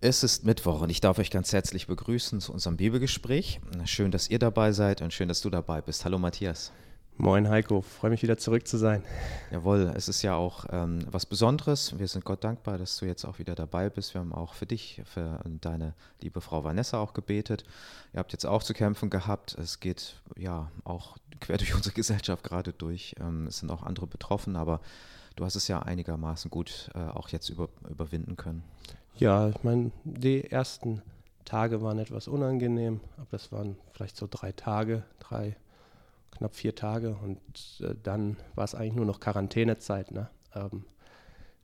Es ist Mittwoch und ich darf euch ganz herzlich begrüßen zu unserem Bibelgespräch. Schön, dass ihr dabei seid und schön, dass du dabei bist. Hallo Matthias. Moin Heiko, freue mich wieder zurück zu sein. Jawohl, es ist ja auch ähm, was Besonderes. Wir sind Gott dankbar, dass du jetzt auch wieder dabei bist. Wir haben auch für dich, für deine liebe Frau Vanessa auch gebetet. Ihr habt jetzt auch zu kämpfen gehabt. Es geht ja auch quer durch unsere Gesellschaft gerade durch. Ähm, es sind auch andere betroffen, aber du hast es ja einigermaßen gut äh, auch jetzt über, überwinden können. Ja, ich meine, die ersten Tage waren etwas unangenehm, aber das waren vielleicht so drei Tage, drei knapp vier Tage und äh, dann war es eigentlich nur noch Quarantänezeit. Ne? Ähm,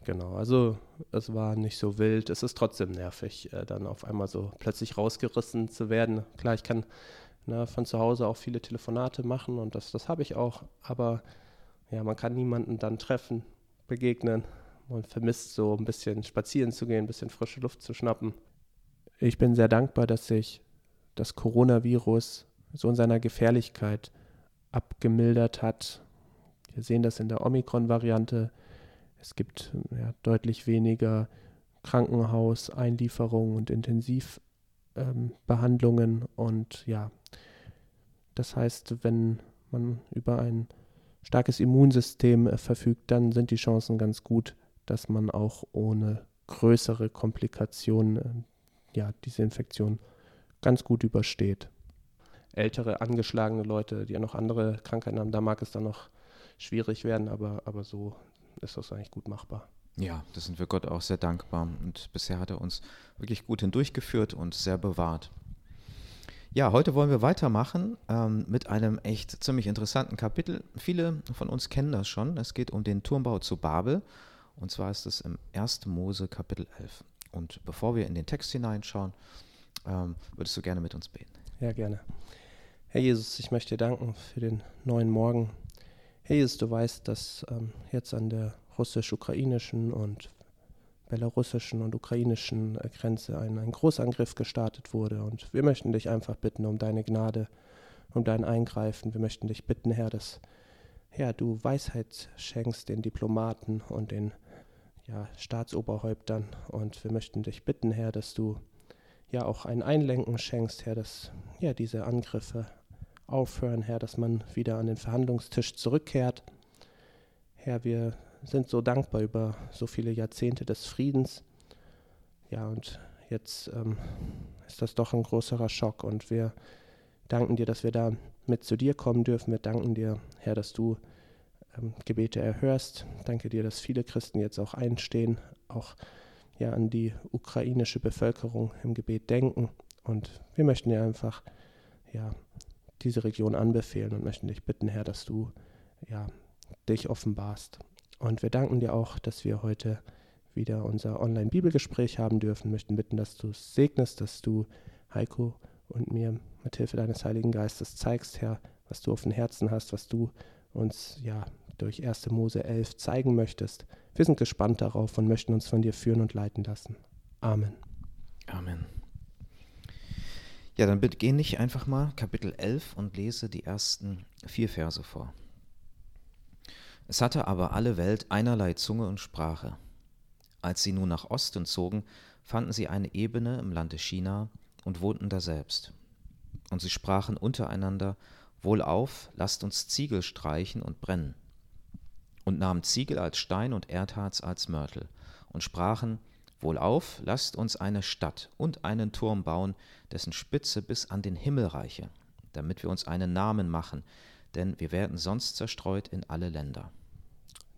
genau, also es war nicht so wild. Es ist trotzdem nervig, äh, dann auf einmal so plötzlich rausgerissen zu werden. Klar, ich kann ne, von zu Hause auch viele Telefonate machen und das, das habe ich auch, aber ja, man kann niemanden dann treffen, begegnen. Man vermisst so ein bisschen spazieren zu gehen, ein bisschen frische Luft zu schnappen. Ich bin sehr dankbar, dass sich das Coronavirus so in seiner Gefährlichkeit abgemildert hat. Wir sehen das in der Omikron-Variante. Es gibt ja, deutlich weniger Krankenhauseinlieferungen und Intensivbehandlungen. Ähm, und ja, das heißt, wenn man über ein starkes Immunsystem äh, verfügt, dann sind die Chancen ganz gut, dass man auch ohne größere Komplikationen äh, ja, diese Infektion ganz gut übersteht ältere, angeschlagene Leute, die ja noch andere Krankheiten haben, da mag es dann noch schwierig werden, aber, aber so ist das eigentlich gut machbar. Ja, das sind wir Gott auch sehr dankbar. Und bisher hat er uns wirklich gut hindurchgeführt und sehr bewahrt. Ja, heute wollen wir weitermachen ähm, mit einem echt ziemlich interessanten Kapitel. Viele von uns kennen das schon. Es geht um den Turmbau zu Babel. Und zwar ist es im 1. Mose Kapitel 11. Und bevor wir in den Text hineinschauen, ähm, würdest du gerne mit uns beten? Ja, gerne. Herr Jesus, ich möchte dir danken für den neuen Morgen. Herr Jesus, du weißt, dass ähm, jetzt an der russisch-ukrainischen und belarussischen und ukrainischen äh, Grenze ein, ein Großangriff gestartet wurde. Und wir möchten dich einfach bitten um deine Gnade, um dein Eingreifen. Wir möchten dich bitten, Herr, dass Herr, du Weisheit schenkst den Diplomaten und den ja, Staatsoberhäuptern. Und wir möchten dich bitten, Herr, dass du ja auch ein Einlenken schenkst, Herr, dass ja diese Angriffe aufhören, Herr, dass man wieder an den Verhandlungstisch zurückkehrt. Herr, wir sind so dankbar über so viele Jahrzehnte des Friedens. Ja, und jetzt ähm, ist das doch ein größerer Schock und wir danken dir, dass wir da mit zu dir kommen dürfen. Wir danken dir, Herr, dass du ähm, Gebete erhörst. Danke dir, dass viele Christen jetzt auch einstehen, auch ja an die ukrainische Bevölkerung im Gebet denken. Und wir möchten dir einfach ja diese Region anbefehlen und möchten dich bitten, Herr, dass du ja, dich offenbarst. Und wir danken dir auch, dass wir heute wieder unser Online-Bibelgespräch haben dürfen, möchten bitten, dass du es segnest, dass du Heiko und mir mit Hilfe deines Heiligen Geistes zeigst, Herr, was du auf dem Herzen hast, was du uns ja durch 1. Mose 11 zeigen möchtest. Wir sind gespannt darauf und möchten uns von dir führen und leiten lassen. Amen. Amen. Ja, dann beginne ich einfach mal Kapitel 11 und lese die ersten vier Verse vor. Es hatte aber alle Welt einerlei Zunge und Sprache. Als sie nun nach Osten zogen, fanden sie eine Ebene im Lande China und wohnten daselbst. Und sie sprachen untereinander, Wohlauf, lasst uns Ziegel streichen und brennen. Und nahmen Ziegel als Stein und Erdharz als Mörtel und sprachen, Wohlauf, lasst uns eine Stadt und einen Turm bauen, dessen Spitze bis an den Himmel reiche, damit wir uns einen Namen machen, denn wir werden sonst zerstreut in alle Länder.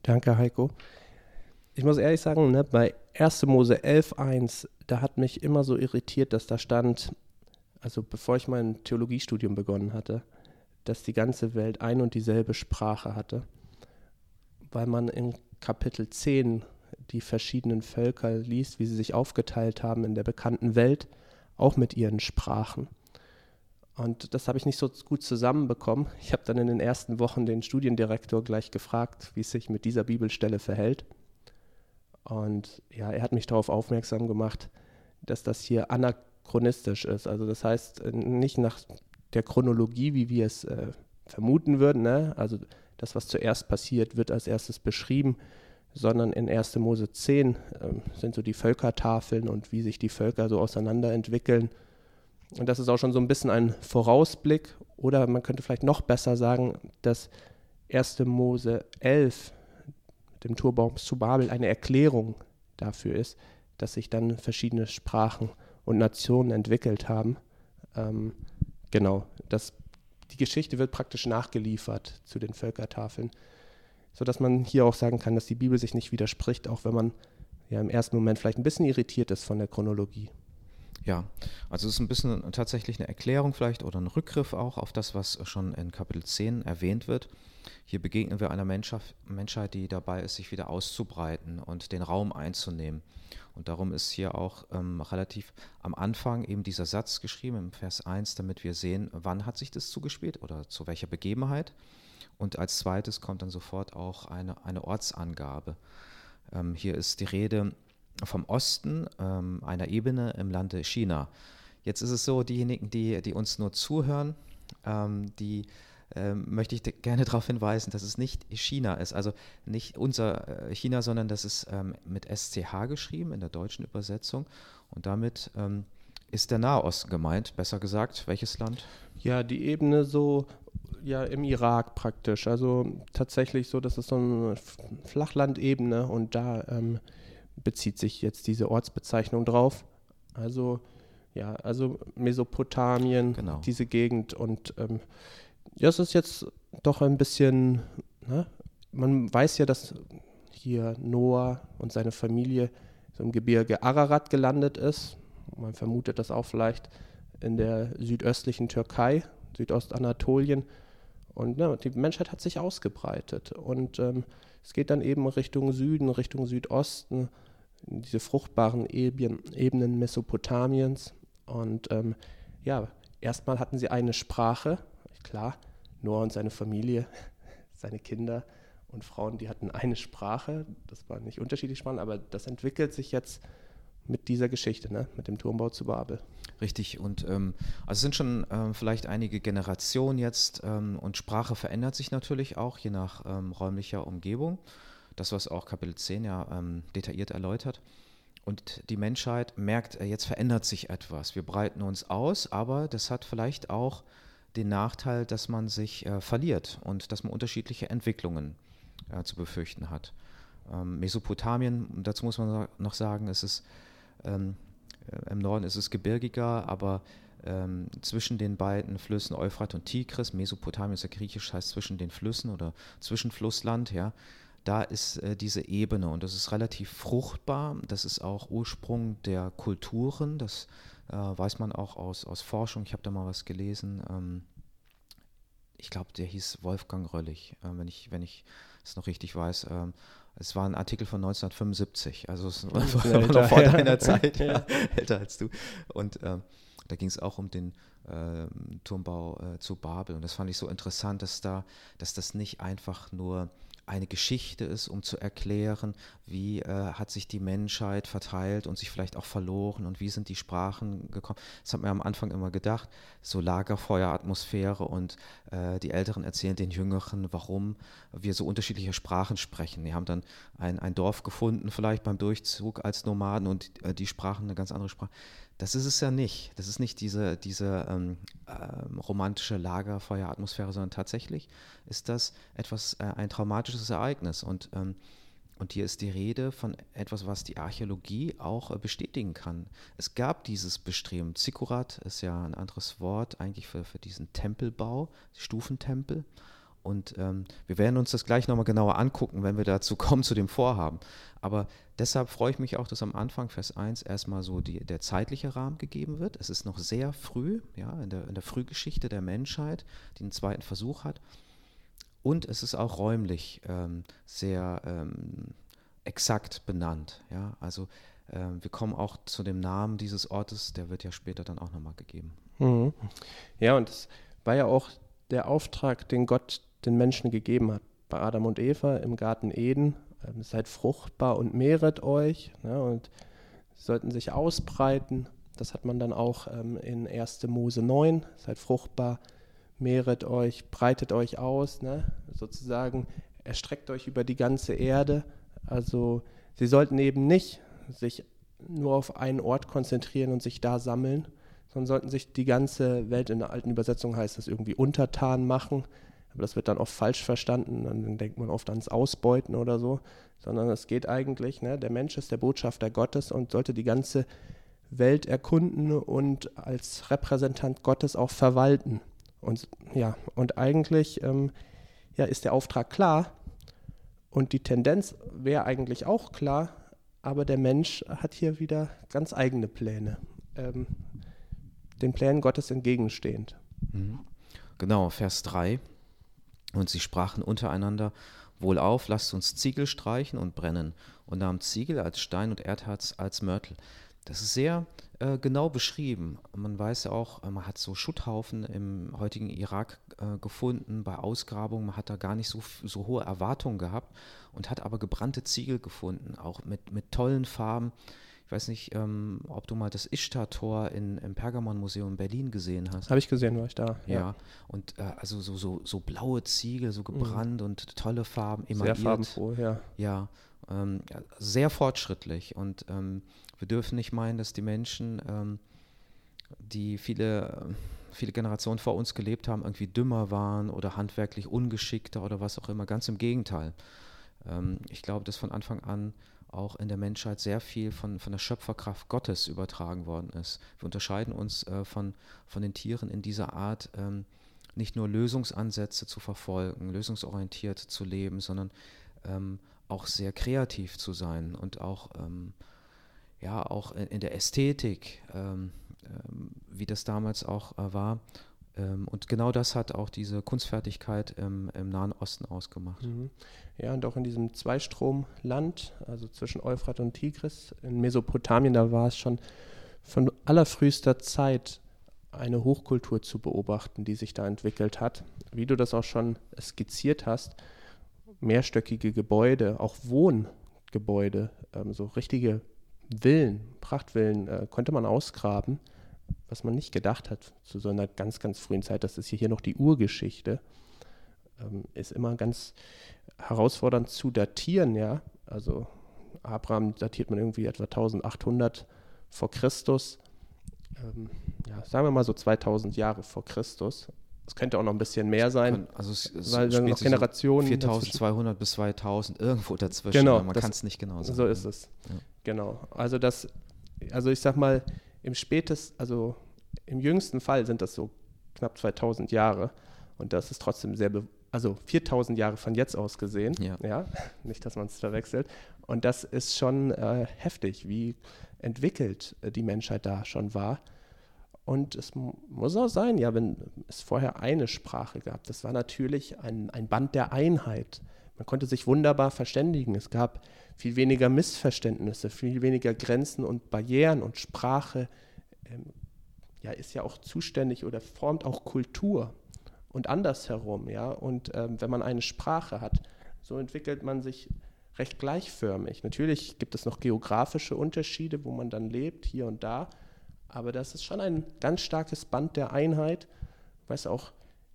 Danke, Heiko. Ich muss ehrlich sagen, ne, bei 1. Mose 11.1, da hat mich immer so irritiert, dass da stand, also bevor ich mein Theologiestudium begonnen hatte, dass die ganze Welt ein und dieselbe Sprache hatte, weil man in Kapitel 10 die verschiedenen Völker liest, wie sie sich aufgeteilt haben in der bekannten Welt, auch mit ihren Sprachen. Und das habe ich nicht so gut zusammenbekommen. Ich habe dann in den ersten Wochen den Studiendirektor gleich gefragt, wie es sich mit dieser Bibelstelle verhält. Und ja, er hat mich darauf aufmerksam gemacht, dass das hier anachronistisch ist. Also das heißt, nicht nach der Chronologie, wie wir es äh, vermuten würden. Ne? Also das, was zuerst passiert, wird als erstes beschrieben, sondern in 1. Mose 10 ähm, sind so die Völkertafeln und wie sich die Völker so auseinanderentwickeln. Und das ist auch schon so ein bisschen ein Vorausblick oder man könnte vielleicht noch besser sagen, dass 1. Mose 11 mit dem Turbaum zu Babel eine Erklärung dafür ist, dass sich dann verschiedene Sprachen und Nationen entwickelt haben. Ähm, genau, das, die Geschichte wird praktisch nachgeliefert zu den Völkertafeln, sodass man hier auch sagen kann, dass die Bibel sich nicht widerspricht, auch wenn man ja im ersten Moment vielleicht ein bisschen irritiert ist von der Chronologie. Ja, also es ist ein bisschen tatsächlich eine Erklärung vielleicht oder ein Rückgriff auch auf das, was schon in Kapitel 10 erwähnt wird. Hier begegnen wir einer Menschheit, die dabei ist, sich wieder auszubreiten und den Raum einzunehmen. Und darum ist hier auch ähm, relativ am Anfang eben dieser Satz geschrieben im Vers 1, damit wir sehen, wann hat sich das zugespielt oder zu welcher Begebenheit. Und als zweites kommt dann sofort auch eine, eine Ortsangabe. Ähm, hier ist die Rede vom Osten, ähm, einer Ebene im Lande China. Jetzt ist es so, diejenigen, die, die uns nur zuhören, ähm, die ähm, möchte ich gerne darauf hinweisen, dass es nicht China ist, also nicht unser äh, China, sondern das ist ähm, mit SCH geschrieben in der deutschen Übersetzung und damit ähm, ist der Nahe Osten gemeint, besser gesagt, welches Land? Ja, die Ebene so ja im Irak praktisch, also tatsächlich so, das ist so eine Flachlandebene und da ähm, bezieht sich jetzt diese Ortsbezeichnung drauf. Also ja, also Mesopotamien, genau. diese Gegend und ähm, ja, es ist jetzt doch ein bisschen, ne? man weiß ja, dass hier Noah und seine Familie so im Gebirge Ararat gelandet ist. Man vermutet das auch vielleicht in der südöstlichen Türkei, Südostanatolien. Und ne, die Menschheit hat sich ausgebreitet. Und ähm, es geht dann eben Richtung Süden, Richtung Südosten, diese fruchtbaren Ebenen, Ebenen Mesopotamiens. Und ähm, ja, erstmal hatten sie eine Sprache, klar, Noah und seine Familie, seine Kinder und Frauen, die hatten eine Sprache. Das war nicht unterschiedlich spannend, aber das entwickelt sich jetzt mit dieser Geschichte, ne? mit dem Turmbau zu Babel. Richtig, und ähm, also es sind schon ähm, vielleicht einige Generationen jetzt ähm, und Sprache verändert sich natürlich auch je nach ähm, räumlicher Umgebung. Das, was auch Kapitel 10 ja ähm, detailliert erläutert. Und die Menschheit merkt, äh, jetzt verändert sich etwas. Wir breiten uns aus, aber das hat vielleicht auch den Nachteil, dass man sich äh, verliert und dass man unterschiedliche Entwicklungen äh, zu befürchten hat. Ähm, Mesopotamien, dazu muss man noch sagen, es ist ähm, äh, im Norden ist es gebirgiger, aber ähm, zwischen den beiden Flüssen Euphrat und Tigris, Mesopotamien ist ja griechisch, heißt zwischen den Flüssen oder Zwischenflussland, ja, da ist äh, diese Ebene und das ist relativ fruchtbar. Das ist auch Ursprung der Kulturen, das äh, weiß man auch aus, aus Forschung. Ich habe da mal was gelesen. Ähm, ich glaube, der hieß Wolfgang Röllig, äh, wenn ich wenn ich es noch richtig weiß. Ähm, es war ein Artikel von 1975, also es war noch vor deiner Zeit, ja, älter als du. Und ähm, da ging es auch um den äh, Turmbau äh, zu Babel. Und das fand ich so interessant, dass da, dass das nicht einfach nur eine Geschichte ist, um zu erklären, wie äh, hat sich die Menschheit verteilt und sich vielleicht auch verloren und wie sind die Sprachen gekommen. Das hat mir am Anfang immer gedacht, so Lagerfeueratmosphäre und äh, die Älteren erzählen den Jüngeren, warum wir so unterschiedliche Sprachen sprechen. Die haben dann ein, ein Dorf gefunden, vielleicht beim Durchzug als Nomaden und äh, die sprachen eine ganz andere Sprache. Das ist es ja nicht. Das ist nicht diese, diese ähm, äh, romantische Lagerfeueratmosphäre, sondern tatsächlich ist das etwas, äh, ein traumatisches Ereignis. Und, ähm, und hier ist die Rede von etwas, was die Archäologie auch äh, bestätigen kann. Es gab dieses Bestreben. Zikurat ist ja ein anderes Wort eigentlich für, für diesen Tempelbau, Stufentempel. Und ähm, wir werden uns das gleich nochmal genauer angucken, wenn wir dazu kommen, zu dem Vorhaben. Aber deshalb freue ich mich auch, dass am Anfang, Vers 1, erstmal so die, der zeitliche Rahmen gegeben wird. Es ist noch sehr früh, ja, in der, in der Frühgeschichte der Menschheit, die einen zweiten Versuch hat. Und es ist auch räumlich ähm, sehr ähm, exakt benannt. Ja? Also ähm, wir kommen auch zu dem Namen dieses Ortes, der wird ja später dann auch nochmal gegeben. Mhm. Ja, und es war ja auch der Auftrag, den Gott den Menschen gegeben hat. Bei Adam und Eva im Garten Eden. Ähm, seid fruchtbar und mehret euch. Ne, und sollten sich ausbreiten. Das hat man dann auch ähm, in 1. Mose 9. Seid fruchtbar, mehret euch, breitet euch aus. Ne, sozusagen erstreckt euch über die ganze Erde. Also sie sollten eben nicht sich nur auf einen Ort konzentrieren und sich da sammeln, sondern sollten sich die ganze Welt in der alten Übersetzung heißt das irgendwie untertan machen. Aber das wird dann oft falsch verstanden. Dann denkt man oft ans Ausbeuten oder so. Sondern es geht eigentlich, ne, der Mensch ist der Botschafter Gottes und sollte die ganze Welt erkunden und als Repräsentant Gottes auch verwalten. Und ja, und eigentlich ähm, ja, ist der Auftrag klar und die Tendenz wäre eigentlich auch klar, aber der Mensch hat hier wieder ganz eigene Pläne, ähm, den Plänen Gottes entgegenstehend. Mhm. Genau, Vers 3. Und sie sprachen untereinander, Wohlauf, lasst uns Ziegel streichen und brennen, und nahmen Ziegel als Stein und Erdharz als Mörtel. Das ist sehr äh, genau beschrieben. Man weiß ja auch, äh, man hat so Schutthaufen im heutigen Irak äh, gefunden bei Ausgrabungen. Man hat da gar nicht so, so hohe Erwartungen gehabt und hat aber gebrannte Ziegel gefunden, auch mit, mit tollen Farben. Ich weiß nicht, ähm, ob du mal das Ishtar-Tor im Pergamon-Museum in Berlin gesehen hast. Habe ich gesehen, war ich da. Ja, ja. und äh, also so, so, so blaue Ziegel, so gebrannt mhm. und tolle Farben, emailliert. Sehr farbenfroh, ja. Ja, ähm, sehr fortschrittlich und ähm, wir dürfen nicht meinen, dass die Menschen, ähm, die viele, viele Generationen vor uns gelebt haben, irgendwie dümmer waren oder handwerklich ungeschickter oder was auch immer. Ganz im Gegenteil. Ähm, ich glaube, dass von Anfang an auch in der Menschheit sehr viel von, von der Schöpferkraft Gottes übertragen worden ist. Wir unterscheiden uns äh, von, von den Tieren in dieser Art, ähm, nicht nur Lösungsansätze zu verfolgen, lösungsorientiert zu leben, sondern ähm, auch sehr kreativ zu sein und auch ähm, ja auch in der Ästhetik, ähm, ähm, wie das damals auch äh, war. Ähm, und genau das hat auch diese Kunstfertigkeit im, im Nahen Osten ausgemacht. Mhm. Ja, und auch in diesem Zweistromland, also zwischen Euphrat und Tigris, in Mesopotamien, da war es schon von allerfrühester Zeit eine Hochkultur zu beobachten, die sich da entwickelt hat. Wie du das auch schon skizziert hast, mehrstöckige Gebäude, auch Wohngebäude, ähm, so richtige Villen, Prachtvillen äh, konnte man ausgraben, was man nicht gedacht hat zu so einer ganz, ganz frühen Zeit. Das ist hier noch die Urgeschichte. Ähm, ist immer ganz herausfordernd zu datieren, ja. Also Abraham datiert man irgendwie etwa 1800 vor Christus. Ähm, ja, sagen wir mal so 2000 Jahre vor Christus. Es könnte auch noch ein bisschen mehr sein. Also es, es weil dann noch Generationen. So 4200 bis 2000, irgendwo dazwischen. Genau, man kann es nicht genau sagen. So ist es. Ja. Genau. Also das, also ich sag mal, im spätesten, also im jüngsten Fall sind das so knapp 2000 Jahre. Und das ist trotzdem sehr, also 4000 Jahre von jetzt aus gesehen. Ja. ja? Nicht, dass man es verwechselt. Und das ist schon äh, heftig, wie entwickelt äh, die Menschheit da schon war. Und es muss auch sein, ja, wenn es vorher eine Sprache gab, das war natürlich ein, ein Band der Einheit. Man konnte sich wunderbar verständigen. Es gab viel weniger Missverständnisse, viel weniger Grenzen und Barrieren und Sprache ähm, ja, ist ja auch zuständig oder formt auch Kultur und andersherum. Ja? Und ähm, wenn man eine Sprache hat, so entwickelt man sich recht gleichförmig. Natürlich gibt es noch geografische Unterschiede, wo man dann lebt, hier und da. Aber das ist schon ein ganz starkes Band der Einheit, was auch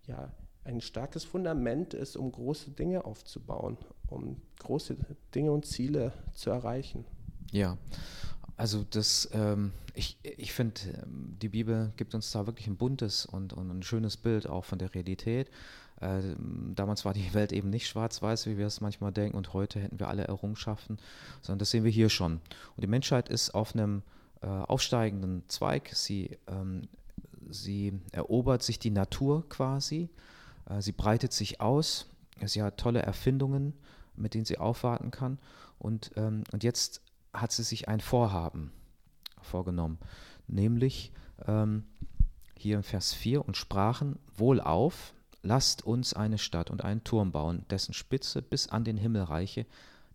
ja, ein starkes Fundament ist, um große Dinge aufzubauen, um große Dinge und Ziele zu erreichen. Ja, also das, ähm, ich, ich finde, ähm, die Bibel gibt uns da wirklich ein buntes und, und ein schönes Bild auch von der Realität. Äh, damals war die Welt eben nicht schwarz-weiß, wie wir es manchmal denken, und heute hätten wir alle Errungenschaften, sondern das sehen wir hier schon. Und die Menschheit ist auf einem äh, aufsteigenden Zweig. Sie, ähm, sie erobert sich die Natur quasi. Äh, sie breitet sich aus. Sie hat tolle Erfindungen, mit denen sie aufwarten kann. Und, ähm, und jetzt hat sie sich ein Vorhaben vorgenommen, nämlich ähm, hier im Vers 4 und sprachen wohl auf, lasst uns eine Stadt und einen Turm bauen, dessen Spitze bis an den Himmel reiche,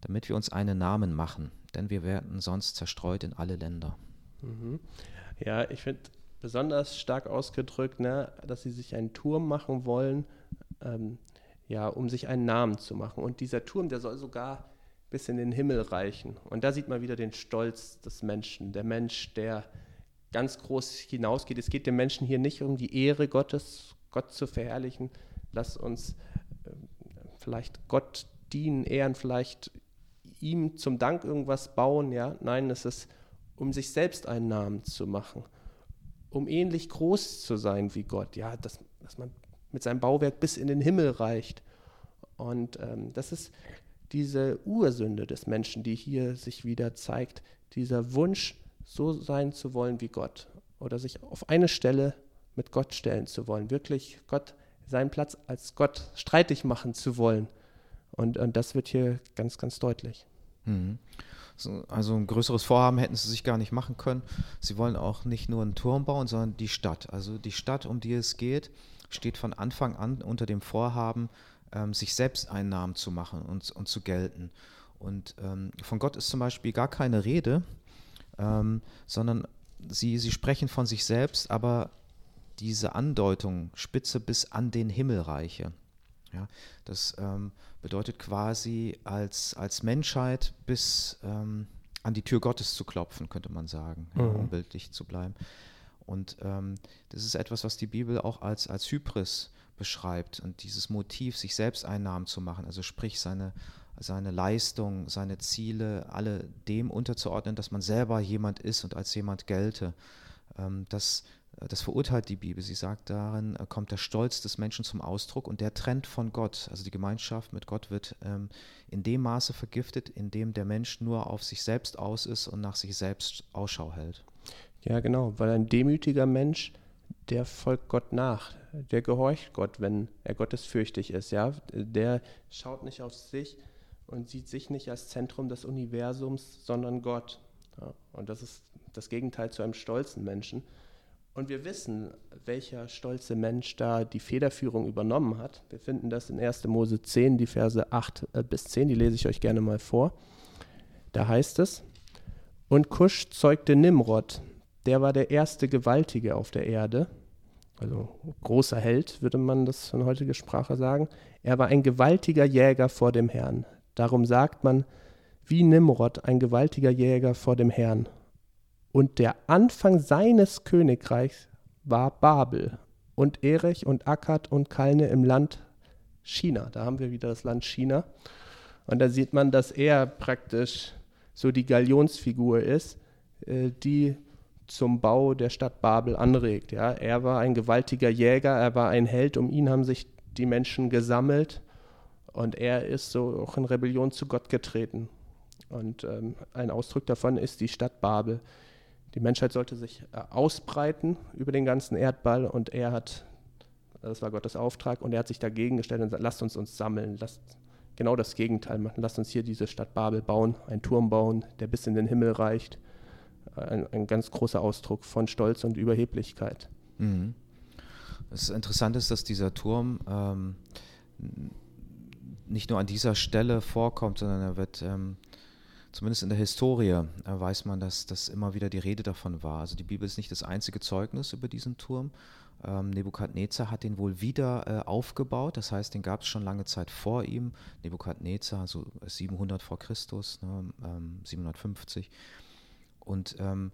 damit wir uns einen Namen machen, denn wir werden sonst zerstreut in alle Länder. Mhm. Ja, ich finde besonders stark ausgedrückt, ne, dass sie sich einen Turm machen wollen, ähm, ja, um sich einen Namen zu machen. Und dieser Turm, der soll sogar bis in den Himmel reichen. Und da sieht man wieder den Stolz des Menschen. Der Mensch, der ganz groß hinausgeht. Es geht dem Menschen hier nicht um die Ehre Gottes, Gott zu verherrlichen. Lass uns äh, vielleicht Gott dienen, ehren, vielleicht ihm zum Dank irgendwas bauen, ja, nein, es ist, um sich selbst einen Namen zu machen, um ähnlich groß zu sein wie Gott, ja, dass, dass man mit seinem Bauwerk bis in den Himmel reicht. Und ähm, das ist diese Ursünde des Menschen, die hier sich wieder zeigt, dieser Wunsch, so sein zu wollen wie Gott oder sich auf eine Stelle mit Gott stellen zu wollen, wirklich Gott seinen Platz als Gott streitig machen zu wollen. Und, und das wird hier ganz, ganz deutlich. Mhm. Also ein größeres Vorhaben hätten sie sich gar nicht machen können. Sie wollen auch nicht nur einen Turm bauen, sondern die Stadt. Also die Stadt, um die es geht, steht von Anfang an unter dem Vorhaben, ähm, sich selbst einen Namen zu machen und, und zu gelten. Und ähm, von Gott ist zum Beispiel gar keine Rede, ähm, sondern sie, sie sprechen von sich selbst, aber diese Andeutung spitze bis an den Himmel reiche. Ja, das ähm, bedeutet quasi als, als Menschheit bis ähm, an die Tür Gottes zu klopfen, könnte man sagen, mhm. ja, um bildlich zu bleiben. Und ähm, das ist etwas, was die Bibel auch als, als Hybris beschreibt und dieses Motiv, sich selbst einen Namen zu machen, also sprich seine, seine Leistung, seine Ziele, alle dem unterzuordnen, dass man selber jemand ist und als jemand gelte. Ähm, das, das verurteilt die Bibel. Sie sagt, darin äh, kommt der Stolz des Menschen zum Ausdruck und der trennt von Gott. Also die Gemeinschaft mit Gott wird ähm, in dem Maße vergiftet, in dem der Mensch nur auf sich selbst aus ist und nach sich selbst Ausschau hält. Ja, genau, weil ein demütiger Mensch, der folgt Gott nach, der gehorcht Gott, wenn er gottesfürchtig ist, ja, der schaut nicht auf sich und sieht sich nicht als Zentrum des Universums, sondern Gott. Ja, und das ist das Gegenteil zu einem stolzen Menschen. Und wir wissen, welcher stolze Mensch da die Federführung übernommen hat. Wir finden das in 1. Mose 10, die Verse 8 äh, bis 10, die lese ich euch gerne mal vor. Da heißt es, und Kusch zeugte Nimrod, der war der erste Gewaltige auf der Erde. Also großer Held, würde man das in heutiger Sprache sagen. Er war ein gewaltiger Jäger vor dem Herrn. Darum sagt man, wie Nimrod, ein gewaltiger Jäger vor dem Herrn. Und der Anfang seines Königreichs war Babel und Erech und Akkad und Kalne im Land China. Da haben wir wieder das Land China. Und da sieht man, dass er praktisch so die Galionsfigur ist, äh, die zum Bau der Stadt Babel anregt. Ja, er war ein gewaltiger Jäger, er war ein Held, um ihn haben sich die Menschen gesammelt und er ist so auch in Rebellion zu Gott getreten. Und ähm, ein Ausdruck davon ist die Stadt Babel. Die Menschheit sollte sich äh, ausbreiten über den ganzen Erdball und er hat, das war Gottes Auftrag, und er hat sich dagegen gestellt und gesagt, lasst uns uns sammeln, lasst genau das Gegenteil machen, lasst uns hier diese Stadt Babel bauen, einen Turm bauen, der bis in den Himmel reicht ein, ein ganz großer Ausdruck von Stolz und Überheblichkeit. Mhm. Das Interessante ist, dass dieser Turm ähm, nicht nur an dieser Stelle vorkommt, sondern er wird ähm, zumindest in der Historie äh, weiß man, dass das immer wieder die Rede davon war. Also die Bibel ist nicht das einzige Zeugnis über diesen Turm. Ähm, Nebukadnezar hat den wohl wieder äh, aufgebaut, das heißt, den gab es schon lange Zeit vor ihm. Nebukadnezar, also 700 vor Christus, ne, ähm, 750. Und ähm,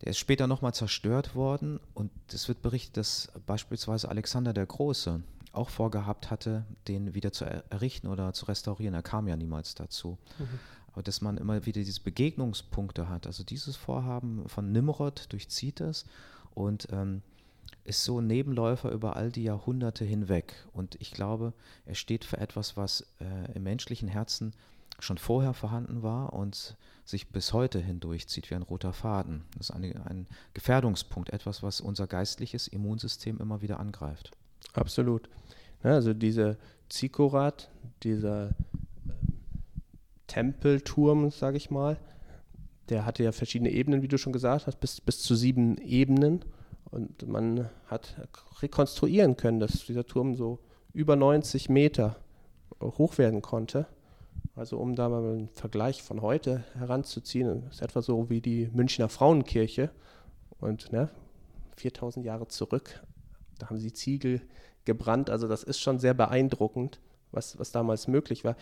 der ist später nochmal zerstört worden und es wird berichtet, dass beispielsweise Alexander der Große auch vorgehabt hatte, den wieder zu errichten oder zu restaurieren. Er kam ja niemals dazu. Mhm. Dass man immer wieder diese Begegnungspunkte hat. Also dieses Vorhaben von Nimrod durchzieht es und ähm, ist so ein Nebenläufer über all die Jahrhunderte hinweg. Und ich glaube, er steht für etwas, was äh, im menschlichen Herzen schon vorher vorhanden war und sich bis heute hindurchzieht wie ein roter Faden. Das ist eine, ein Gefährdungspunkt, etwas, was unser geistliches Immunsystem immer wieder angreift. Absolut. Ja, also diese Zikorat, dieser Tempelturm, sage ich mal, der hatte ja verschiedene Ebenen, wie du schon gesagt hast, bis, bis zu sieben Ebenen. Und man hat rekonstruieren können, dass dieser Turm so über 90 Meter hoch werden konnte. Also um da mal einen Vergleich von heute heranzuziehen, ist etwa so wie die Münchner Frauenkirche und ne, 4000 Jahre zurück, da haben sie Ziegel gebrannt. Also das ist schon sehr beeindruckend, was, was damals möglich war.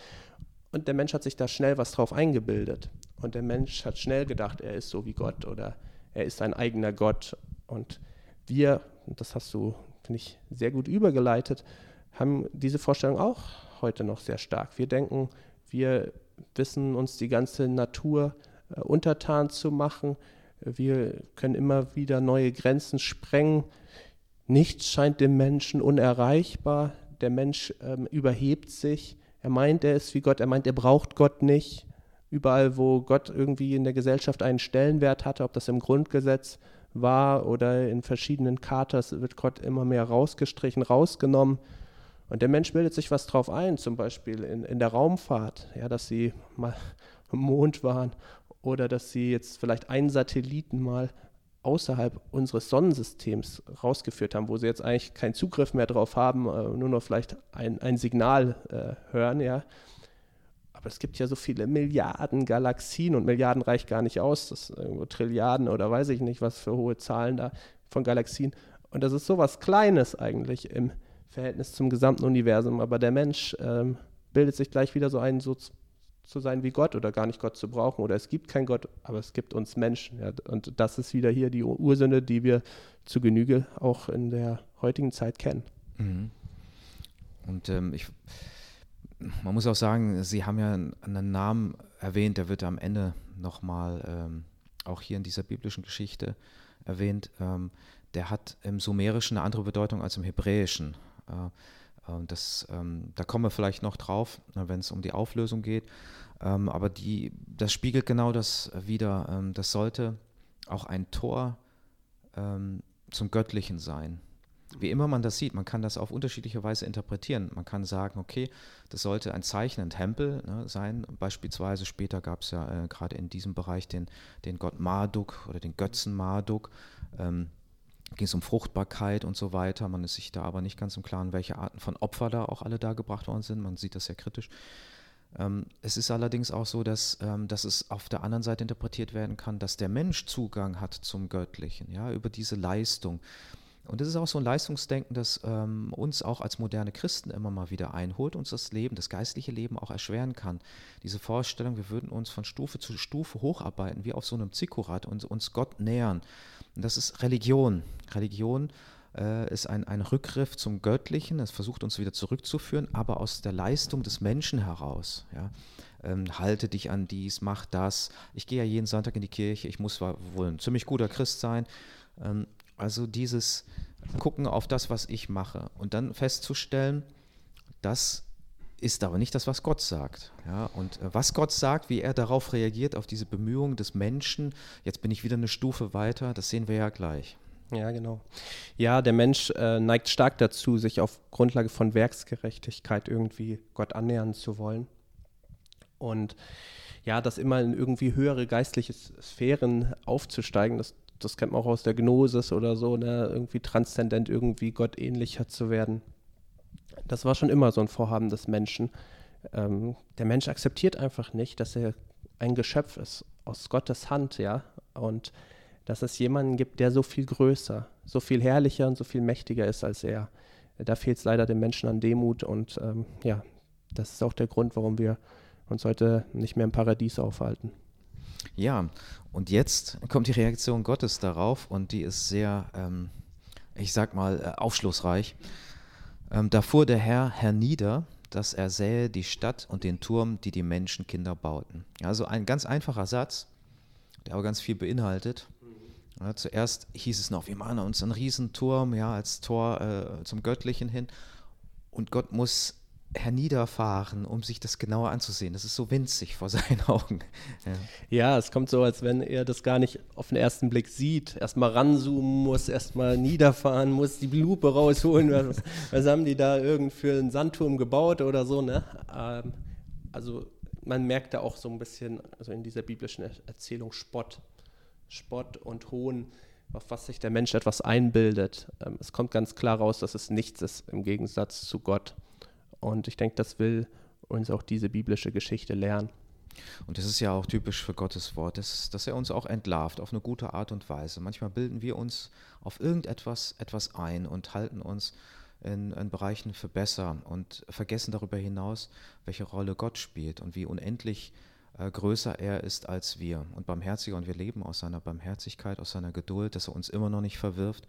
Und der Mensch hat sich da schnell was drauf eingebildet. Und der Mensch hat schnell gedacht, er ist so wie Gott oder er ist ein eigener Gott. Und wir, das hast du, finde ich, sehr gut übergeleitet, haben diese Vorstellung auch heute noch sehr stark. Wir denken, wir wissen uns die ganze Natur äh, untertan zu machen. Wir können immer wieder neue Grenzen sprengen. Nichts scheint dem Menschen unerreichbar. Der Mensch ähm, überhebt sich. Er meint, er ist wie Gott. Er meint, er braucht Gott nicht. Überall, wo Gott irgendwie in der Gesellschaft einen Stellenwert hatte, ob das im Grundgesetz war oder in verschiedenen Chartas, wird Gott immer mehr rausgestrichen, rausgenommen. Und der Mensch bildet sich was drauf ein, zum Beispiel in, in der Raumfahrt, ja, dass sie mal am Mond waren oder dass sie jetzt vielleicht einen Satelliten mal außerhalb unseres Sonnensystems rausgeführt haben, wo sie jetzt eigentlich keinen Zugriff mehr drauf haben, äh, nur noch vielleicht ein, ein Signal äh, hören, ja. Aber es gibt ja so viele Milliarden Galaxien und Milliarden reicht gar nicht aus, das irgendwo Trilliarden oder weiß ich nicht, was für hohe Zahlen da von Galaxien. Und das ist so was Kleines eigentlich im Verhältnis zum gesamten Universum. Aber der Mensch ähm, bildet sich gleich wieder so ein, so zu sein wie Gott oder gar nicht Gott zu brauchen oder es gibt keinen Gott, aber es gibt uns Menschen. Ja, und das ist wieder hier die Ursünde, die wir zu Genüge auch in der heutigen Zeit kennen. Mhm. Und ähm, ich, man muss auch sagen, Sie haben ja einen Namen erwähnt, der wird am Ende nochmal ähm, auch hier in dieser biblischen Geschichte erwähnt. Ähm, der hat im Sumerischen eine andere Bedeutung als im Hebräischen. Äh, das, ähm, da kommen wir vielleicht noch drauf, wenn es um die Auflösung geht. Ähm, aber die, das spiegelt genau das wieder. das sollte auch ein Tor zum Göttlichen sein. Wie immer man das sieht, man kann das auf unterschiedliche Weise interpretieren. Man kann sagen, okay, das sollte ein Zeichen, ein Tempel ne, sein. Beispielsweise später gab es ja äh, gerade in diesem Bereich den, den Gott Marduk oder den Götzen Marduk. Ähm, ging es um Fruchtbarkeit und so weiter. Man ist sich da aber nicht ganz im Klaren, welche Arten von Opfer da auch alle da gebracht worden sind. Man sieht das sehr kritisch. Ähm, es ist allerdings auch so, dass, ähm, dass es auf der anderen Seite interpretiert werden kann, dass der Mensch Zugang hat zum Göttlichen, ja, über diese Leistung. Und das ist auch so ein Leistungsdenken, das ähm, uns auch als moderne Christen immer mal wieder einholt, uns das Leben, das geistliche Leben auch erschweren kann. Diese Vorstellung, wir würden uns von Stufe zu Stufe hocharbeiten, wie auf so einem Zikkurat und uns Gott nähern. Und das ist Religion. Religion äh, ist ein, ein Rückgriff zum Göttlichen, es versucht uns wieder zurückzuführen, aber aus der Leistung des Menschen heraus. Ja. Ähm, halte dich an dies, mach das. Ich gehe ja jeden Sonntag in die Kirche, ich muss wohl ein ziemlich guter Christ sein. Ähm, also dieses Gucken auf das, was ich mache und dann festzustellen, das ist aber nicht das, was Gott sagt. Ja, und äh, was Gott sagt, wie er darauf reagiert, auf diese Bemühungen des Menschen, jetzt bin ich wieder eine Stufe weiter, das sehen wir ja gleich. Ja, genau. Ja, der Mensch äh, neigt stark dazu, sich auf Grundlage von Werksgerechtigkeit irgendwie Gott annähern zu wollen. Und ja, das immer in irgendwie höhere geistliche Sphären aufzusteigen, das, das kennt man auch aus der Gnosis oder so, ne? irgendwie transzendent, irgendwie Gott ähnlicher zu werden. Das war schon immer so ein Vorhaben des Menschen. Ähm, der Mensch akzeptiert einfach nicht, dass er ein Geschöpf ist aus Gottes Hand, ja, und dass es jemanden gibt, der so viel größer, so viel herrlicher und so viel mächtiger ist als er. Da fehlt es leider dem Menschen an Demut und ähm, ja, das ist auch der Grund, warum wir uns heute nicht mehr im Paradies aufhalten. Ja, und jetzt kommt die Reaktion Gottes darauf und die ist sehr, ähm, ich sag mal, äh, aufschlussreich. Ähm, da fuhr der Herr hernieder, dass er sähe die Stadt und den Turm, die die Menschenkinder bauten. Also ein ganz einfacher Satz, der aber ganz viel beinhaltet. Ja, zuerst hieß es noch, wir machen uns einen Riesenturm, ja, als Tor äh, zum Göttlichen hin. Und Gott muss herniederfahren, um sich das genauer anzusehen. Das ist so winzig vor seinen Augen. Ja. ja. es kommt so, als wenn er das gar nicht auf den ersten Blick sieht. Erstmal ranzoomen muss, erstmal niederfahren muss, die Lupe rausholen. was, was, haben die da irgend für einen Sandturm gebaut oder so, ne? Ähm, also man merkt da auch so ein bisschen, also in dieser biblischen Erzählung Spott. Spott und Hohn, auf was sich der Mensch etwas einbildet. Ähm, es kommt ganz klar raus, dass es nichts ist im Gegensatz zu Gott. Und ich denke, das will uns auch diese biblische Geschichte lernen. Und das ist ja auch typisch für Gottes Wort, dass, dass er uns auch entlarvt auf eine gute Art und Weise. Manchmal bilden wir uns auf irgendetwas etwas ein und halten uns in, in, Bereichen für besser und vergessen darüber hinaus, welche Rolle Gott spielt und wie unendlich äh, größer er ist als wir und barmherziger. Und wir leben aus seiner Barmherzigkeit, aus seiner Geduld, dass er uns immer noch nicht verwirft,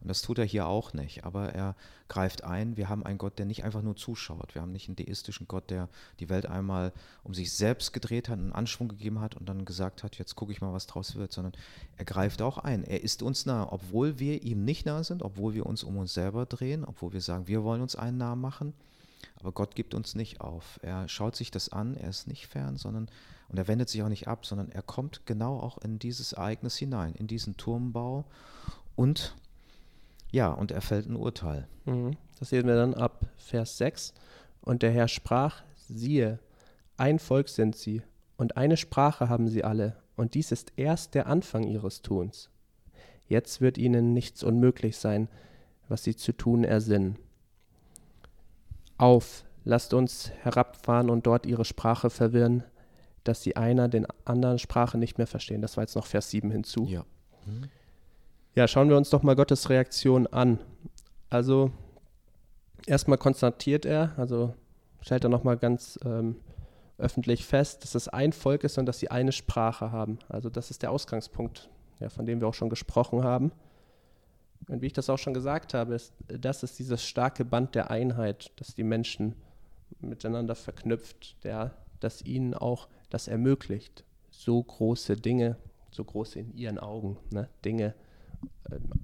Und das tut er hier auch nicht, aber er greift ein. Wir haben einen Gott, der nicht einfach nur zuschaut. Wir haben nicht einen deistischen Gott, der die Welt einmal um sich selbst gedreht hat, einen Anschwung gegeben hat und dann gesagt hat, jetzt gucke ich mal, was draus wird, sondern er greift auch ein. Er ist uns nah, obwohl wir ihm nicht nah sind, obwohl wir uns um uns selber drehen, obwohl wir sagen, wir wollen uns einen nah machen. Aber Gott gibt uns nicht auf. Er schaut sich das an, er ist nicht fern, sondern und er wendet sich auch nicht ab, sondern er kommt genau auch in dieses Ereignis hinein, in diesen Turmbau und ja, und er fällt ein Urteil. Mhm. Das sehen wir dann ab Vers 6. Und der Herr sprach, siehe, ein Volk sind sie, und eine Sprache haben sie alle, und dies ist erst der Anfang ihres Tuns. Jetzt wird ihnen nichts unmöglich sein, was sie zu tun ersinnen. Auf, lasst uns herabfahren und dort ihre Sprache verwirren, dass sie einer den anderen Sprache nicht mehr verstehen. Das war jetzt noch Vers 7 hinzu. Ja. Mhm. Ja, schauen wir uns doch mal Gottes Reaktion an. Also erstmal konstatiert er, also stellt er nochmal ganz ähm, öffentlich fest, dass es ein Volk ist und dass sie eine Sprache haben. Also das ist der Ausgangspunkt, ja, von dem wir auch schon gesprochen haben. Und wie ich das auch schon gesagt habe, ist, das ist dieses starke Band der Einheit, das die Menschen miteinander verknüpft, der, das ihnen auch das ermöglicht, so große Dinge, so große in ihren Augen, ne, Dinge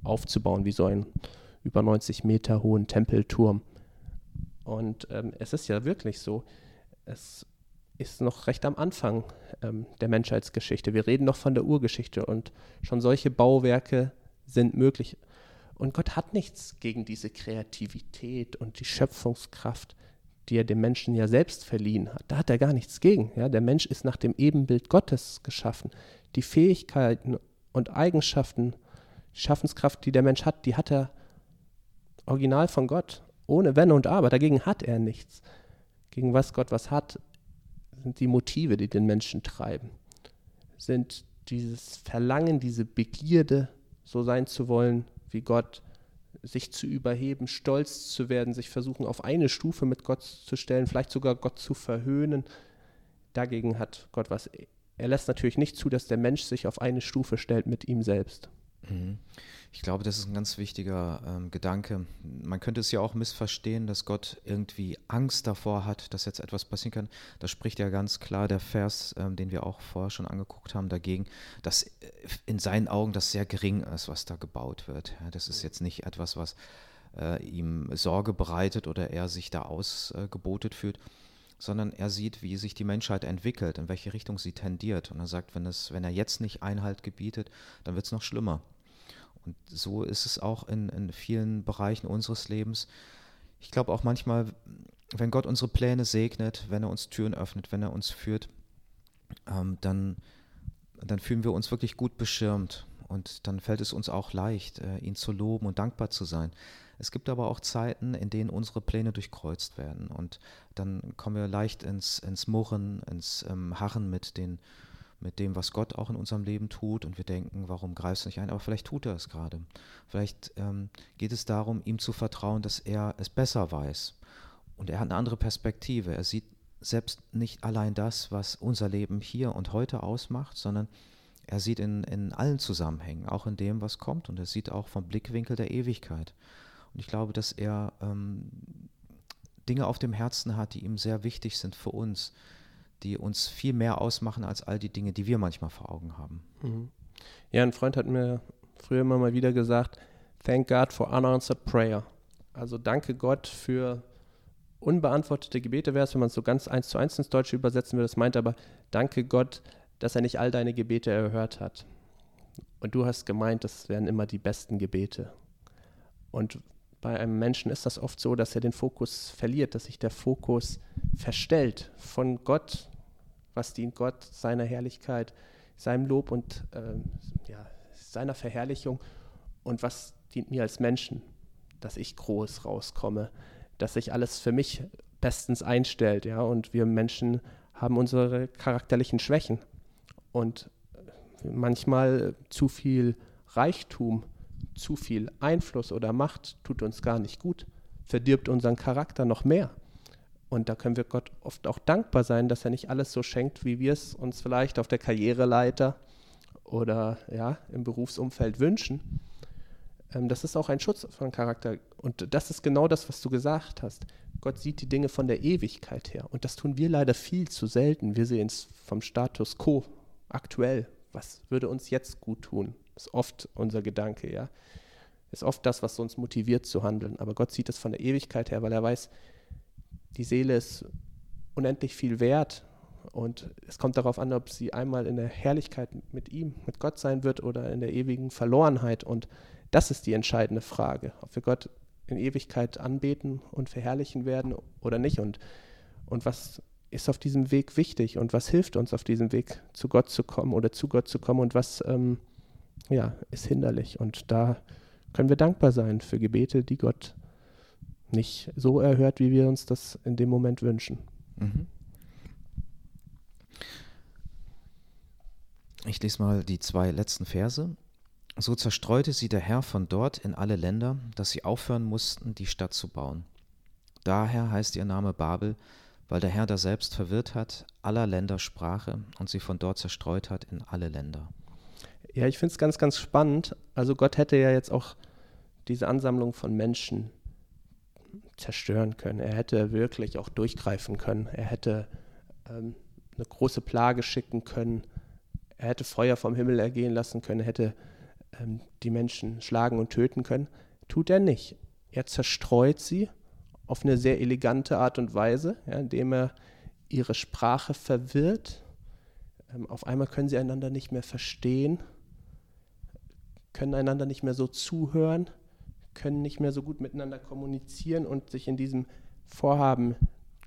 aufzubauen, wie so einen über 90 Meter hohen Tempelturm. Und ähm, es ist ja wirklich so, es ist noch recht am Anfang ähm, der Menschheitsgeschichte. Wir reden noch von der Urgeschichte und schon solche Bauwerke sind möglich. Und Gott hat nichts gegen diese Kreativität und die Schöpfungskraft, die er dem Menschen ja selbst verliehen hat. Da hat er gar nichts gegen. Ja? Der Mensch ist nach dem Ebenbild Gottes geschaffen. Die Fähigkeiten und Eigenschaften die Schaffenskraft, die der Mensch hat, die hat er original von Gott, ohne Wenn und Aber. Dagegen hat er nichts. Gegen was Gott was hat, sind die Motive, die den Menschen treiben. Sind dieses Verlangen, diese Begierde, so sein zu wollen wie Gott, sich zu überheben, stolz zu werden, sich versuchen, auf eine Stufe mit Gott zu stellen, vielleicht sogar Gott zu verhöhnen. Dagegen hat Gott was. Er lässt natürlich nicht zu, dass der Mensch sich auf eine Stufe stellt mit ihm selbst. Mhm. Ich glaube, das ist ein ganz wichtiger ähm, Gedanke. Man könnte es ja auch missverstehen, dass Gott irgendwie Angst davor hat, dass jetzt etwas passieren kann. Da spricht ja ganz klar der Vers, ähm, den wir auch vorher schon angeguckt haben, dagegen, dass äh, in seinen Augen das sehr gering ist, was da gebaut wird. Ja, das ist jetzt nicht etwas, was äh, ihm Sorge bereitet oder er sich da ausgebotet äh, fühlt, sondern er sieht, wie sich die Menschheit entwickelt, in welche Richtung sie tendiert. Und er sagt, wenn, es, wenn er jetzt nicht Einhalt gebietet, dann wird es noch schlimmer. Und so ist es auch in, in vielen Bereichen unseres Lebens. Ich glaube auch manchmal, wenn Gott unsere Pläne segnet, wenn er uns Türen öffnet, wenn er uns führt, ähm, dann, dann fühlen wir uns wirklich gut beschirmt. Und dann fällt es uns auch leicht, äh, ihn zu loben und dankbar zu sein. Es gibt aber auch Zeiten, in denen unsere Pläne durchkreuzt werden. Und dann kommen wir leicht ins, ins Murren, ins ähm, Harren mit den mit dem, was Gott auch in unserem Leben tut und wir denken, warum greifst du nicht ein? Aber vielleicht tut er es gerade. Vielleicht ähm, geht es darum, ihm zu vertrauen, dass er es besser weiß. Und er hat eine andere Perspektive. Er sieht selbst nicht allein das, was unser Leben hier und heute ausmacht, sondern er sieht in, in allen Zusammenhängen, auch in dem, was kommt. Und er sieht auch vom Blickwinkel der Ewigkeit. Und ich glaube, dass er ähm, Dinge auf dem Herzen hat, die ihm sehr wichtig sind für uns die uns viel mehr ausmachen als all die Dinge, die wir manchmal vor Augen haben. Mhm. Ja, ein Freund hat mir früher immer mal wieder gesagt, thank God for unanswered prayer. Also danke Gott für unbeantwortete Gebete wäre es, wenn man es so ganz eins zu eins ins Deutsche übersetzen würde. Das meint aber, danke Gott, dass er nicht all deine Gebete erhört hat. Und du hast gemeint, das wären immer die besten Gebete. Und bei einem Menschen ist das oft so, dass er den Fokus verliert, dass sich der Fokus verstellt von Gott was dient Gott, seiner Herrlichkeit, seinem Lob und äh, ja, seiner Verherrlichung. Und was dient mir als Menschen, dass ich groß rauskomme, dass sich alles für mich bestens einstellt, ja, und wir Menschen haben unsere charakterlichen Schwächen. Und manchmal zu viel Reichtum, zu viel Einfluss oder Macht tut uns gar nicht gut, verdirbt unseren Charakter noch mehr. Und da können wir Gott oft auch dankbar sein, dass er nicht alles so schenkt, wie wir es uns vielleicht auf der Karriereleiter oder ja, im Berufsumfeld wünschen. ähm, das ist auch ein Schutz von Charakter. Und das ist genau das, was du gesagt hast. Gott sieht die Dinge von der Ewigkeit her. Und das tun wir leider viel zu selten. Wir sehen es vom Status quo, aktuell. Was würde uns jetzt gut tun? Ist oft unser Gedanke, ja. Ist oft das, was uns motiviert zu handeln. Aber Gott sieht es von der Ewigkeit her, weil er weiß, die Seele ist unendlich viel wert. Und es kommt darauf an, ob sie einmal in der Herrlichkeit mit ihm, mit Gott sein wird oder in der ewigen Verlorenheit. Und das ist die entscheidende Frage, ob wir Gott in Ewigkeit anbeten und verherrlichen werden oder nicht. Und, und was ist auf diesem Weg wichtig und was hilft uns auf diesem Weg zu Gott zu kommen oder zu Gott zu kommen und was ähm, ja, ist hinderlich. Und da können wir dankbar sein für Gebete, die Gott nicht so erhört, wie wir uns das in dem Moment wünschen. Mhm. Ich lese mal die zwei letzten Verse. So zerstreute sie der Herr von dort in alle Länder, dass sie aufhören mussten, die Stadt zu bauen. Daher heißt ihr Name Babel, weil der Herr da selbst verwirrt hat, aller Länder Sprache und sie von dort zerstreut hat in alle Länder. Ja, ich finde es ganz, ganz spannend. Also Gott hätte ja jetzt auch diese Ansammlung von Menschen zerstören können. Er hätte wirklich auch durchgreifen können. Er hätte ähm, eine große Plage schicken können. Er hätte Feuer vom Himmel ergehen lassen können. Er hätte ähm, die Menschen schlagen und töten können. Tut er nicht. Er zerstreut sie auf eine sehr elegante Art und Weise, ja, indem er ihre Sprache verwirrt. Ähm, auf einmal können sie einander nicht mehr verstehen, können einander nicht mehr so zuhören, können nicht mehr so gut miteinander kommunizieren und sich in diesem Vorhaben,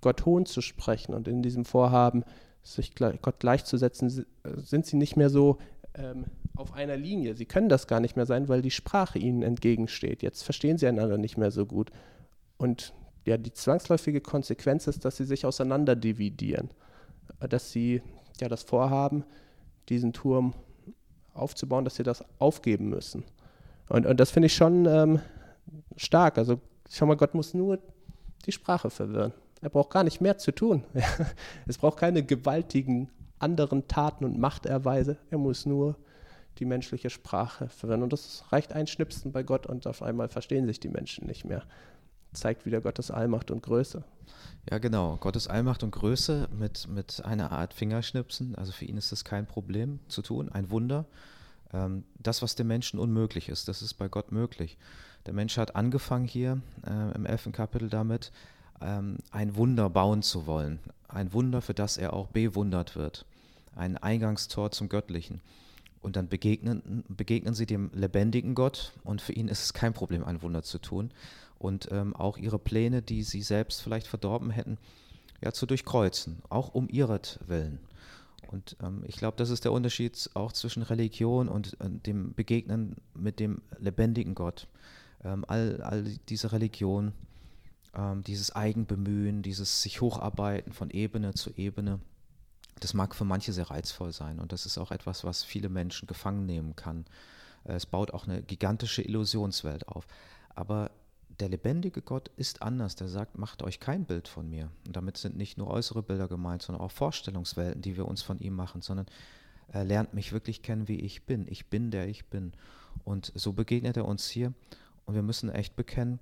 Gott hohn zu sprechen und in diesem Vorhaben, sich Gott gleichzusetzen, sind sie nicht mehr so ähm, auf einer Linie. Sie können das gar nicht mehr sein, weil die Sprache ihnen entgegensteht. Jetzt verstehen sie einander nicht mehr so gut. Und ja, die zwangsläufige Konsequenz ist, dass sie sich auseinander dividieren. Dass sie ja das Vorhaben, diesen Turm aufzubauen, dass sie das aufgeben müssen. Und, und das finde ich schon ähm, stark. Also schau mal, Gott muss nur die Sprache verwirren. Er braucht gar nicht mehr zu tun. es braucht keine gewaltigen anderen Taten und Machterweise. Er muss nur die menschliche Sprache verwenden. Und das reicht ein Schnipsen bei Gott und auf einmal verstehen sich die Menschen nicht mehr. Zeigt wieder Gottes Allmacht und Größe. Ja, genau. Gottes Allmacht und Größe mit, mit einer Art Fingerschnipsen. Also für ihn ist das kein Problem zu tun, ein Wunder. Ähm, das, was dem Menschen unmöglich ist, das ist bei Gott möglich. Der Mensch hat angefangen hier äh, im elften Kapitel damit, ähm, ein Wunder bauen zu wollen. Ein Wunder, für das er auch bewundert wird. Ein Eingangstor zum Göttlichen. Und dann begegnen, begegnen sie dem lebendigen Gott und für ihn ist es kein Problem, ein Wunder zu tun. Und ähm, auch ihre Pläne, die sie selbst vielleicht verdorben hätten, ja, zu durchkreuzen, auch um ihretwillen. Und ähm, ich glaube, das ist der Unterschied auch zwischen Religion und äh, dem Begegnen mit dem lebendigen Gott. Ähm, all, all diese Religion, ähm, dieses Eigenbemühen, dieses sich hocharbeiten von Ebene zu Ebene, das mag für manche sehr reizvoll sein und das ist auch etwas, was viele Menschen gefangen nehmen kann. Äh, es baut auch eine gigantische Illusionswelt auf. Aber der lebendige Gott ist anders. Der sagt, macht euch kein Bild von mir. Und damit sind nicht nur äußere Bilder gemeint, sondern auch Vorstellungswelten, die wir uns von ihm machen, sondern er lernt mich wirklich kennen, wie ich bin. Ich bin, der ich bin. Und so begegnet er uns hier. Und wir müssen echt bekennen,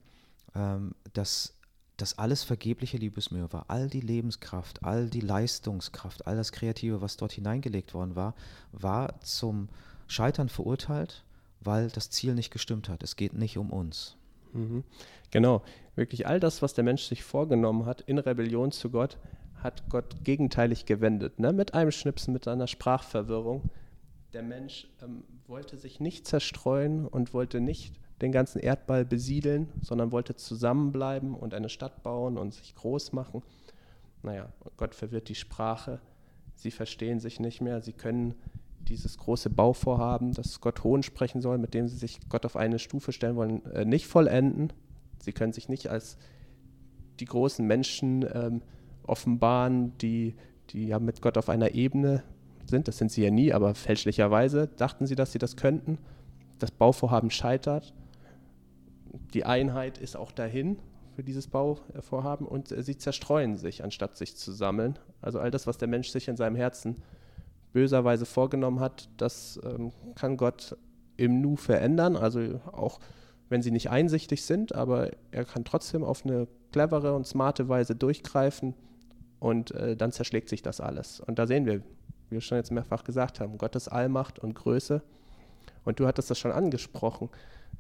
ähm, dass das alles vergebliche Liebesmühe war. All die Lebenskraft, all die Leistungskraft, all das Kreative, was dort hineingelegt worden war, war zum Scheitern verurteilt, weil das Ziel nicht gestimmt hat. Es geht nicht um uns. Mhm. Genau, wirklich all das, was der Mensch sich vorgenommen hat in Rebellion zu Gott, hat Gott gegenteilig gewendet. Ne? Mit einem Schnipsen, mit einer Sprachverwirrung. Der Mensch ähm, wollte sich nicht zerstreuen und wollte nicht den ganzen Erdball besiedeln, sondern wollte zusammenbleiben und eine Stadt bauen und sich groß machen. Naja, Gott verwirrt die Sprache. Sie verstehen sich nicht mehr. Sie können dieses große Bauvorhaben, das Gott Hohn sprechen soll, mit dem sie sich Gott auf eine Stufe stellen wollen, äh, nicht vollenden. Sie können sich nicht als die großen Menschen ähm, offenbaren, die, die ja mit Gott auf einer Ebene sind. Das sind sie ja nie, aber fälschlicherweise dachten sie, dass sie das könnten. Das Bauvorhaben scheitert. Die Einheit ist auch dahin für dieses Bauvorhaben und äh, sie zerstreuen sich, anstatt sich zu sammeln. Also all das, was der Mensch sich in seinem Herzen böserweise vorgenommen hat, das ähm, kann Gott im Nu verändern. Also auch wenn sie nicht einsichtig sind, aber er kann trotzdem auf eine clevere und smarte Weise durchgreifen und äh, dann zerschlägt sich das alles. Und da sehen wir, wie wir schon jetzt mehrfach gesagt haben, Gottes Allmacht und Größe. Und du hattest das schon angesprochen.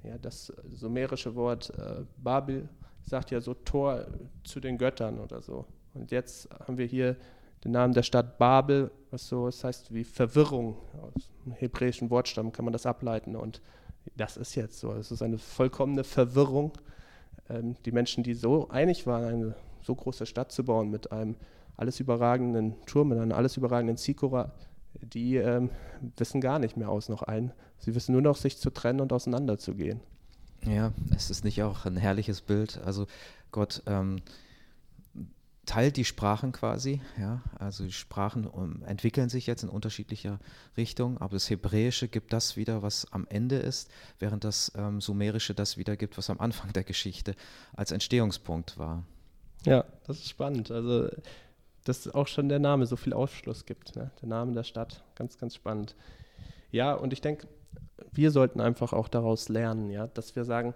Ja, das sumerische Wort äh, Babel sagt ja so Tor zu den Göttern oder so. Und jetzt haben wir hier den Namen der Stadt Babel, was so das heißt wie Verwirrung. Aus dem hebräischen Wortstamm kann man das ableiten. Und das ist jetzt so. Es ist eine vollkommene Verwirrung. Ähm, die Menschen, die so einig waren, eine so große Stadt zu bauen mit einem alles überragenden Turm, mit einem alles überragenden Zikora, die ähm, wissen gar nicht mehr aus noch ein. Sie wissen nur noch, sich zu trennen und auseinanderzugehen. Ja, es ist nicht auch ein herrliches Bild. Also Gott ähm, teilt die Sprachen quasi, ja, also die Sprachen um, entwickeln sich jetzt in unterschiedlicher Richtung, aber das Hebräische gibt das wieder, was am Ende ist, während das ähm, Sumerische das wieder gibt, was am Anfang der Geschichte als Entstehungspunkt war. Ja, das ist spannend. Also, dass auch schon der Name so viel Aufschluss gibt, ne? der Name der Stadt, ganz, ganz spannend. Ja, und ich denke, wir sollten einfach auch daraus lernen, ja, dass wir sagen,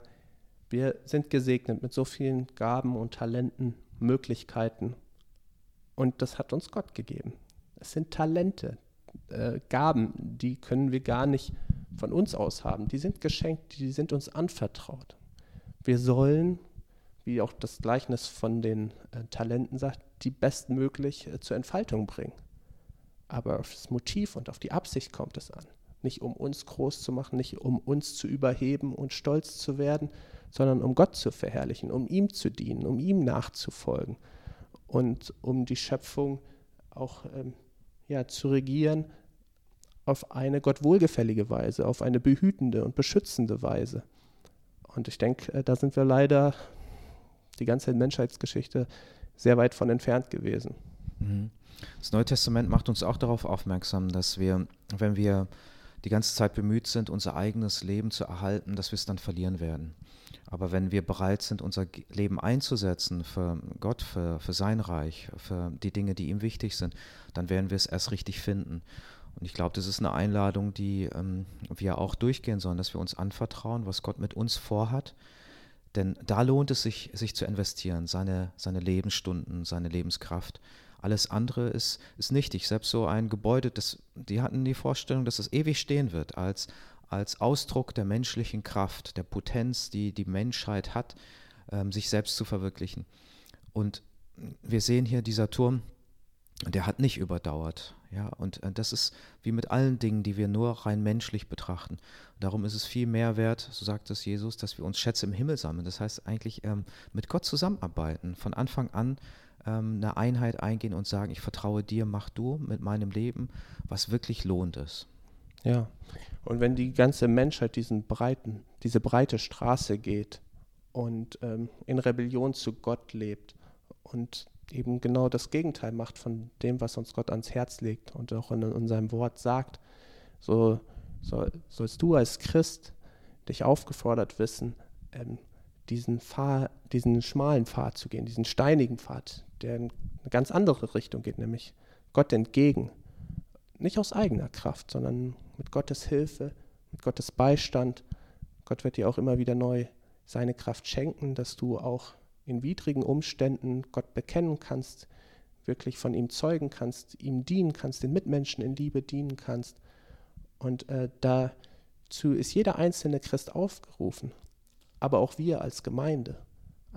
wir sind gesegnet mit so vielen Gaben und Talenten Möglichkeiten. Und das hat uns Gott gegeben. Es sind Talente, äh, Gaben, die können wir gar nicht von uns aus haben. Die sind geschenkt, die sind uns anvertraut. Wir sollen, wie auch das Gleichnis von den äh, Talenten sagt, die bestmöglich äh, zur Entfaltung bringen. Aber auf das Motiv und auf die Absicht kommt es an. Nicht um uns groß zu machen, nicht um uns zu überheben und stolz zu werden, sondern um Gott zu verherrlichen, um ihm zu dienen, um ihm nachzufolgen und um die Schöpfung auch ähm, ja, zu regieren auf eine Gott wohlgefällige Weise, auf eine behütende und beschützende Weise. Und ich denke, äh, da sind wir leider die ganze Menschheitsgeschichte sehr weit von entfernt gewesen. Mhm. Das Neue Testament macht uns auch darauf aufmerksam, dass wir, wenn wir die ganze Zeit bemüht sind, unser eigenes Leben zu erhalten, dass wir es dann verlieren werden. Aber wenn wir bereit sind, unser Leben einzusetzen für Gott, für, für sein Reich, für die Dinge, die ihm wichtig sind, dann werden wir es erst richtig finden. Und ich glaube, das ist eine Einladung, die ähm, wir auch durchgehen sollen, dass wir uns anvertrauen, was Gott mit uns vorhat. Denn da lohnt es sich, sich zu investieren, seine, seine Lebensstunden, seine Lebenskraft. Alles andere ist, ist nichtig. Selbst so ein Gebäude, das, die hatten die Vorstellung, dass es ewig stehen wird, als, als Ausdruck der menschlichen Kraft, der Potenz, die die Menschheit hat, ähm, sich selbst zu verwirklichen. Und wir sehen hier, dieser Turm, der hat nicht überdauert. Ja, und äh, das ist wie mit allen Dingen, die wir nur rein menschlich betrachten. Darum ist es viel mehr wert, so sagt es Jesus, dass wir uns Schätze im Himmel sammeln. Das heißt eigentlich ähm, mit Gott zusammenarbeiten, von Anfang an ähm, eine Einheit eingehen und sagen, ich vertraue dir, mach du mit meinem Leben, was wirklich lohnt ist. Ja, und wenn die ganze Menschheit diesen breiten, diese breite Straße geht und ähm, in Rebellion zu Gott lebt und eben genau das Gegenteil macht von dem, was uns Gott ans Herz legt und auch in, in seinem Wort sagt, so, so sollst du als Christ dich aufgefordert wissen, ähm, diesen, Pfad, diesen schmalen Pfad zu gehen, diesen steinigen Pfad, der in eine ganz andere Richtung geht, nämlich Gott entgegen. Nicht aus eigener Kraft, sondern mit Gottes Hilfe, mit Gottes Beistand. Gott wird dir auch immer wieder neu seine Kraft schenken, dass du auch in widrigen Umständen Gott bekennen kannst, wirklich von ihm zeugen kannst, ihm dienen kannst, den Mitmenschen in Liebe dienen kannst. Und äh, dazu ist jeder einzelne Christ aufgerufen, aber auch wir als Gemeinde,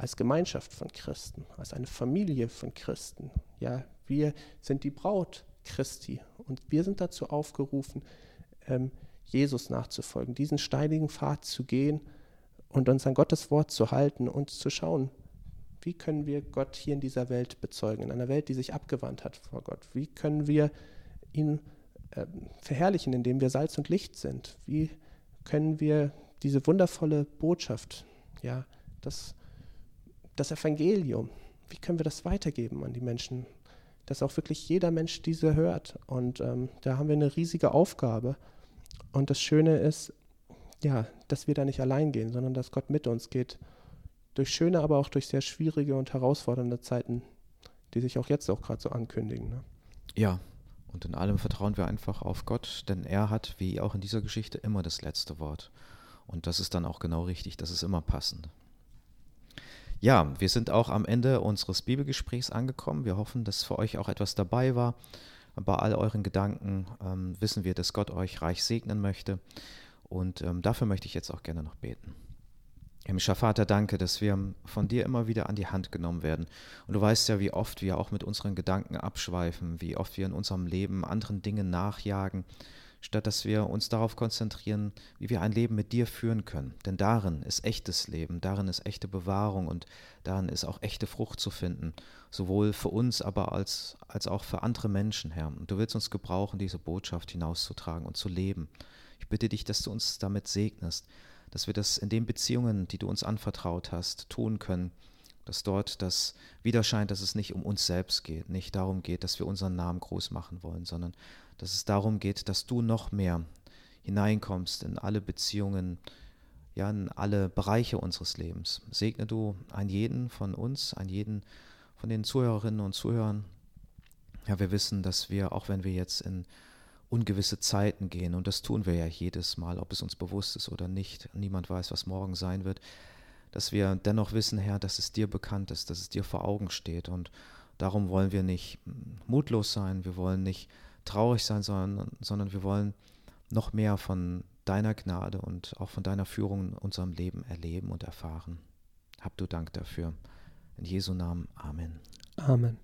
als Gemeinschaft von Christen, als eine Familie von Christen. Ja, wir sind die Braut Christi und wir sind dazu aufgerufen, ähm, Jesus nachzufolgen, diesen steinigen Pfad zu gehen und uns an Gottes Wort zu halten und zu schauen, wie können wir Gott hier in dieser Welt bezeugen, in einer Welt, die sich abgewandt hat vor Gott. Wie können wir ihn äh, verherrlichen, indem wir Salz und Licht sind? Wie können wir diese wundervolle Botschaft, ja, das, das Evangelium, wie können wir das weitergeben an die Menschen, dass auch wirklich jeder Mensch diese hört. Und ähm, da haben wir eine riesige Aufgabe. Und das Schöne ist, ja, dass wir da nicht allein gehen, sondern dass Gott mit uns geht. Durch schöne, aber auch durch sehr schwierige und herausfordernde Zeiten, die sich auch jetzt auch gerade so ankündigen. Ne? Ja, und in allem vertrauen wir einfach auf Gott, denn er hat, wie auch in dieser Geschichte, immer das letzte Wort. Und das ist dann auch genau richtig, das ist immer passend. Ja, wir sind auch am Ende unseres Bibelgesprächs angekommen. Wir hoffen, dass für euch auch etwas dabei war. Bei all euren Gedanken ähm, wissen wir, dass Gott euch reich segnen möchte. Und ähm, dafür möchte ich jetzt auch gerne noch beten. Himmlischer Vater, danke, dass wir von dir immer wieder an die Hand genommen werden. Und du weißt ja, wie oft wir auch mit unseren Gedanken abschweifen, wie oft wir in unserem Leben anderen Dingen nachjagen, statt dass wir uns darauf konzentrieren, wie wir ein Leben mit dir führen können. Denn darin ist echtes Leben, darin ist echte Bewahrung und darin ist auch echte Frucht zu finden, sowohl für uns, aber als, als auch für andere Menschen, Herr. Und du willst uns gebrauchen, diese Botschaft hinauszutragen und zu leben. Ich bitte dich, dass du uns damit segnest, dass wir das in den Beziehungen, die du uns anvertraut hast, tun können, dass dort das wieder scheint, dass es nicht um uns selbst geht, nicht darum geht, dass wir unseren Namen groß machen wollen, sondern dass es darum geht, dass du noch mehr hineinkommst in alle Beziehungen, ja, in alle Bereiche unseres Lebens. Segne du einen jeden von uns, einen jeden von den Zuhörerinnen und Zuhörern. Ja, wir wissen, dass wir, auch wenn wir jetzt in ungewisse Zeiten gehen. Und das tun wir ja jedes Mal, ob es uns bewusst ist oder nicht. Niemand weiß, was morgen sein wird. Dass wir dennoch wissen, Herr, dass es dir bekannt ist, dass es dir vor Augen steht. Und darum wollen wir nicht mutlos sein, wir wollen nicht traurig sein, sondern, sondern wir wollen noch mehr von deiner Gnade und auch von deiner Führung in unserem Leben erleben und erfahren. Hab du Dank dafür. In Jesu Namen. Amen. Amen.